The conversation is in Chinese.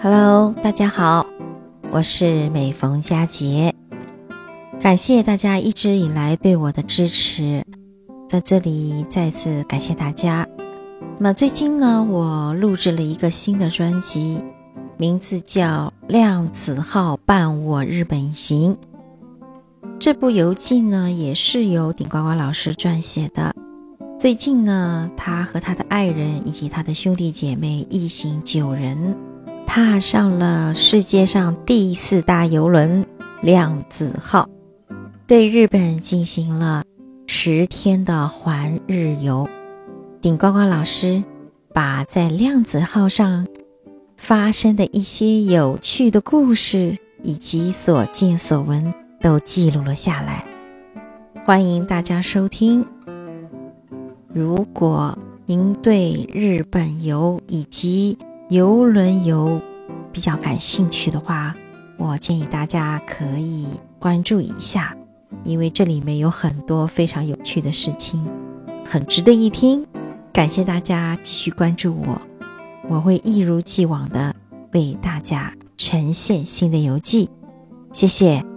Hello，大家好，我是每逢佳节，感谢大家一直以来对我的支持，在这里再次感谢大家。那么最近呢，我录制了一个新的专辑，名字叫《量子号伴我日本行》。这部游记呢，也是由顶呱呱老师撰写的。最近呢，他和他的爱人以及他的兄弟姐妹一行九人。踏上了世界上第四大游轮“量子号”，对日本进行了十天的环日游。顶呱呱老师把在量子号上发生的一些有趣的故事以及所见所闻都记录了下来，欢迎大家收听。如果您对日本游以及游轮游比较感兴趣的话，我建议大家可以关注一下，因为这里面有很多非常有趣的事情，很值得一听。感谢大家继续关注我，我会一如既往的为大家呈现新的游记。谢谢。